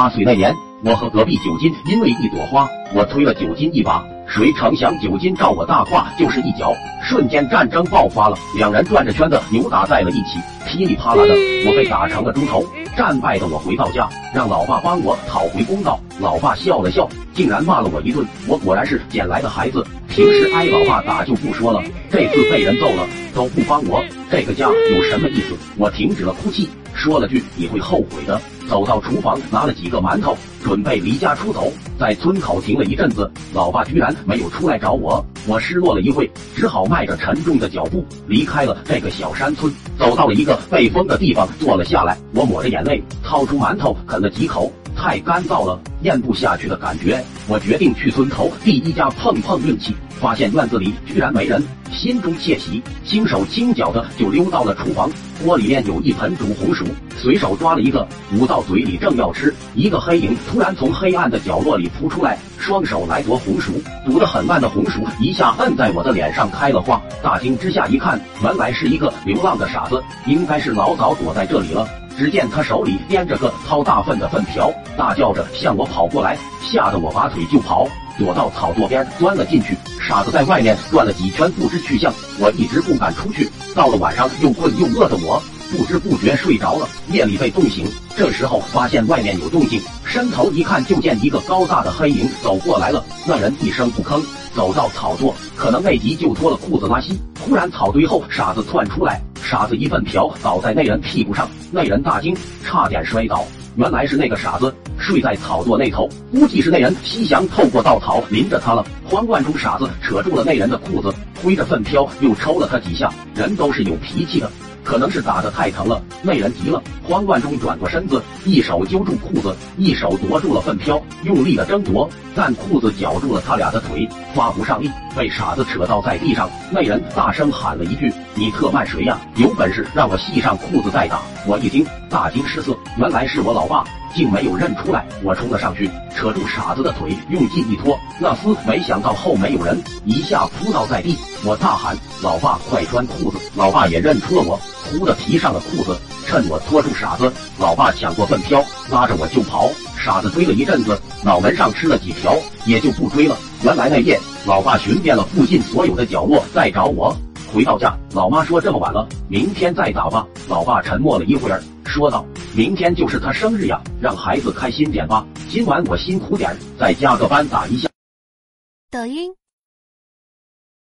八岁那年，我和隔壁九金因为一朵花，我推了九金一把，谁成想九金照我大胯就是一脚，瞬间战争爆发了，两人转着圈子扭打在了一起，噼里啪啦的，我被打成了猪头。战败的我回到家，让老爸帮我讨回公道。老爸笑了笑，竟然骂了我一顿。我果然是捡来的孩子，平时挨老爸打就不说了，这次被人揍了都不帮我，这个家有什么意思？我停止了哭泣。说了句你会后悔的，走到厨房拿了几个馒头，准备离家出走。在村口停了一阵子，老爸居然没有出来找我，我失落了一会，只好迈着沉重的脚步离开了这个小山村，走到了一个背风的地方坐了下来。我抹着眼泪，掏出馒头啃了几口，太干燥了，咽不下去的感觉。我决定去村头第一家碰碰运气。发现院子里居然没人，心中窃喜，轻手轻脚的就溜到了厨房。锅里面有一盆煮红薯，随手抓了一个，捂到嘴里正要吃，一个黑影突然从黑暗的角落里扑出来，双手来夺红薯，煮得很烂的红薯一下摁在我的脸上开了花。大惊之下一看，原来是一个流浪的傻子，应该是老早躲在这里了。只见他手里掂着个掏大粪的粪瓢，大叫着向我跑过来，吓得我拔腿就跑。躲到草垛边钻了进去，傻子在外面转了几圈不知去向，我一直不敢出去。到了晚上又困又饿的我，不知不觉睡着了。夜里被冻醒，这时候发现外面有动静，伸头一看，就见一个高大的黑影走过来了。那人一声不吭，走到草垛，可能内急就脱了裤子拉稀。忽然草堆后，傻子窜出来，傻子一粪瓢倒在那人屁股上，那人大惊，差点摔倒。原来是那个傻子睡在草垛那头，估计是那人西翔透过稻草淋着他了。慌乱中，傻子扯住了那人的裤子，挥着粪瓢又抽了他几下。人都是有脾气的，可能是打得太疼了，那人急了，慌乱中转过身子，一手揪住裤子，一手夺住了粪瓢，用力的争夺，但裤子绞住了他俩的腿，发不上力，被傻子扯到在地上。那人大声喊了一句：“你特卖谁呀？有本事让我系上裤子再打！”我一听，大惊失色，原来是我老爸，竟没有认出来。我冲了上去，扯住傻子的腿，用劲一拖，那厮没想到后没有人，一下扑倒在地。我大喊：“老爸，快穿裤子！”老爸也认出了我，忽的提上了裤子。趁我拖住傻子，老爸抢过粪瓢，拉着我就跑。傻子追了一阵子，脑门上吃了几条，也就不追了。原来那夜，老爸寻遍了附近所有的角落，在找我。回到家，老妈说：“这么晚了，明天再打吧。”老爸沉默了一会儿，说道：“明天就是他生日呀，让孩子开心点吧。今晚我辛苦点，再加个班打一下。”抖音。